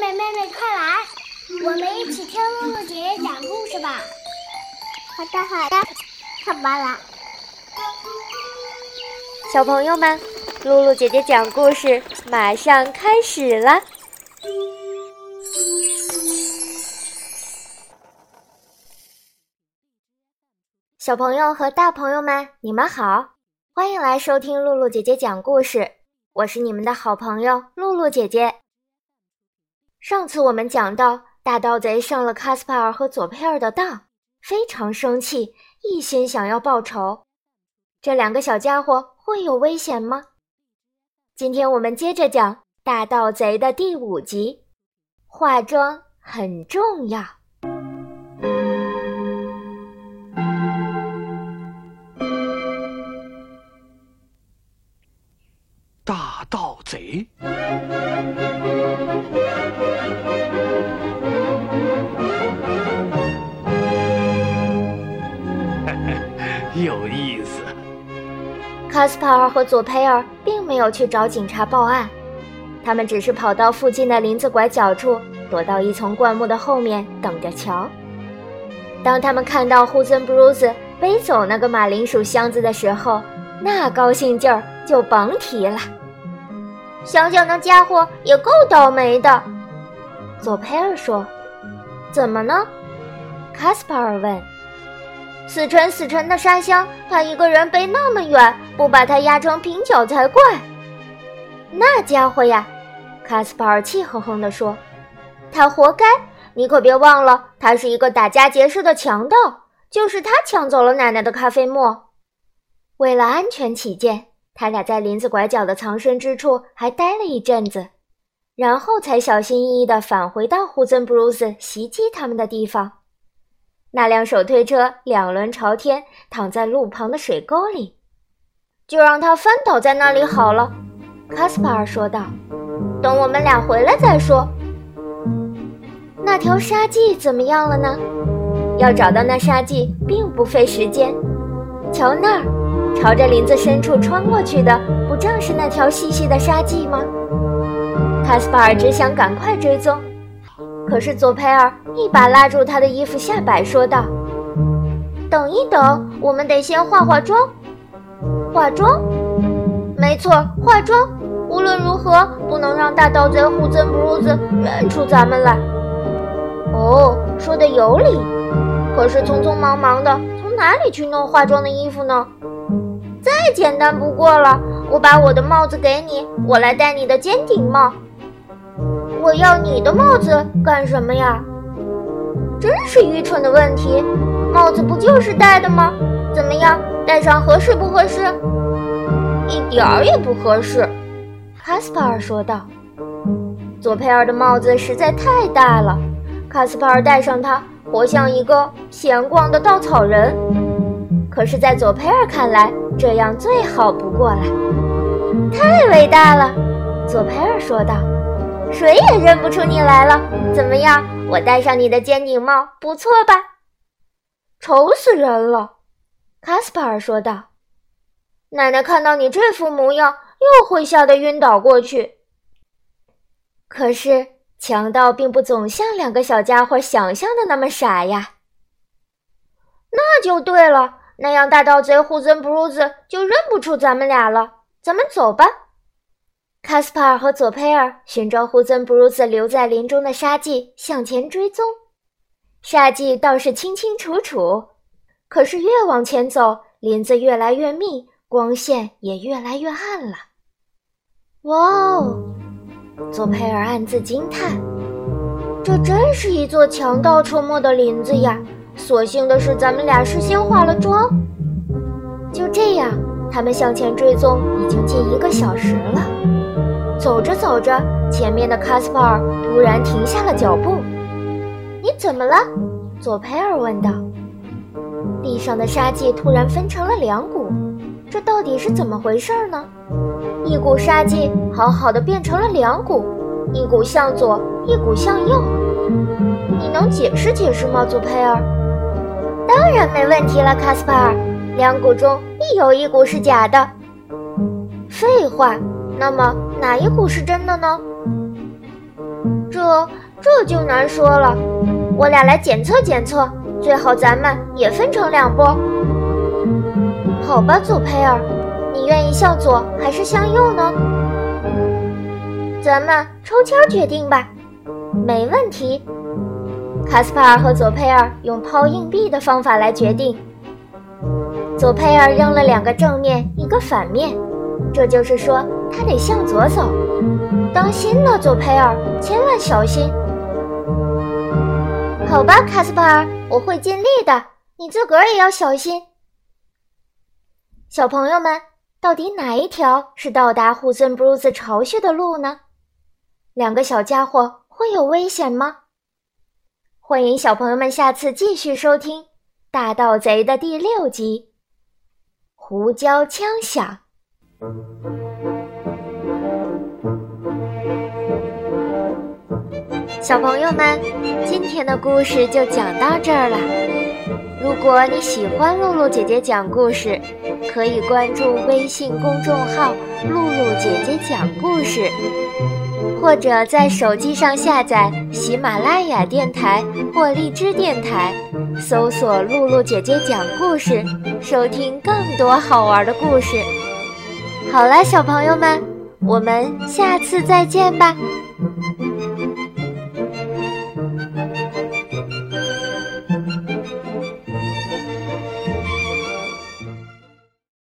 妹妹，妹妹，快来！我们一起听露露姐姐讲故事吧。好的，好的，看吧啦。小朋友们，露露姐姐讲故事马上开始了。小朋友和大朋友们，你们好，欢迎来收听露露姐姐讲故事。我是你们的好朋友露露姐姐。上次我们讲到，大盗贼上了卡斯帕尔和佐佩尔的当，非常生气，一心想要报仇。这两个小家伙会有危险吗？今天我们接着讲《大盗贼》的第五集，化妆很重要。有意思。卡斯帕尔和佐佩尔并没有去找警察报案，他们只是跑到附近的林子拐角处，躲到一丛灌木的后面等着瞧。当他们看到胡森布鲁斯背走那个马铃薯箱子的时候，那高兴劲儿就甭提了。想想那家伙也够倒霉的，佐佩尔说：“怎么呢？”卡斯帕尔问。死沉死沉的沙箱，他一个人背那么远，不把他压成平角才怪。那家伙呀，卡斯帕尔气哼哼地说：“他活该！你可别忘了，他是一个打家劫舍的强盗，就是他抢走了奶奶的咖啡沫。”为了安全起见，他俩在林子拐角的藏身之处还待了一阵子，然后才小心翼翼地返回到胡森布鲁斯袭击他们的地方。那辆手推车两轮朝天，躺在路旁的水沟里，就让它翻倒在那里好了。”卡斯帕尔说道，“等我们俩回来再说。”那条沙迹怎么样了呢？要找到那沙迹并不费时间。瞧那儿，朝着林子深处穿过去的，不正是那条细细的沙迹吗？卡斯帕尔只想赶快追踪。可是佐佩尔一把拉住他的衣服下摆，说道：“等一等，我们得先化化妆。化妆？没错，化妆。无论如何，不能让大盗贼胡森布鲁斯认出咱们来。”哦，说的有理。可是匆匆忙忙的，从哪里去弄化妆的衣服呢？再简单不过了，我把我的帽子给你，我来戴你的尖顶帽。我要你的帽子干什么呀？真是愚蠢的问题！帽子不就是戴的吗？怎么样，戴上合适不合适？一点儿也不合适。卡斯帕尔说道。佐佩尔的帽子实在太大了，卡斯帕尔戴上它，活像一个闲逛的稻草人。可是，在佐佩尔看来，这样最好不过了。太伟大了，佐佩尔说道。谁也认不出你来了，怎么样？我戴上你的尖顶帽，不错吧？丑死人了，卡斯帕尔说道。奶奶看到你这副模样，又会吓得晕倒过去。可是强盗并不总像两个小家伙想象的那么傻呀。那就对了，那样大盗贼胡森布鲁斯就认不出咱们俩了。咱们走吧。卡斯帕尔和佐佩尔寻找胡森布鲁斯留在林中的沙迹向前追踪，沙迹倒是清清楚楚，可是越往前走，林子越来越密，光线也越来越暗了。哇哦！佐佩尔暗自惊叹：“这真是一座强盗出没的林子呀！所幸的是，咱们俩事先化了妆。”就这样，他们向前追踪已经近一个小时了。走着走着，前面的卡斯帕尔突然停下了脚步。“你怎么了？”佐佩尔问道。地上的沙迹突然分成了两股，这到底是怎么回事呢？一股沙迹好好的变成了两股，一股向左，一股向右。你能解释解释吗，佐佩尔？当然没问题了，卡斯帕尔。两股中必有一股是假的。废话。那么哪一股是真的呢？这这就难说了。我俩来检测检测，最好咱们也分成两波。好吧，左佩尔，你愿意向左还是向右呢？咱们抽签决定吧。没问题。卡斯帕尔和佐佩尔用抛硬币的方法来决定。佐佩尔扔了两个正面，一个反面，这就是说他得向左走。当心了，左佩尔，千万小心。好吧，卡斯帕尔，我会尽力的。你自个儿也要小心。小朋友们，到底哪一条是到达胡森布鲁斯巢穴的路呢？两个小家伙会有危险吗？欢迎小朋友们下次继续收听《大盗贼》的第六集。胡椒枪响，小朋友们，今天的故事就讲到这儿了。如果你喜欢露露姐姐讲故事，可以关注微信公众号“露露姐姐讲故事”。或者在手机上下载喜马拉雅电台或荔枝电台，搜索“露露姐姐讲故事”，收听更多好玩的故事。好了，小朋友们，我们下次再见吧。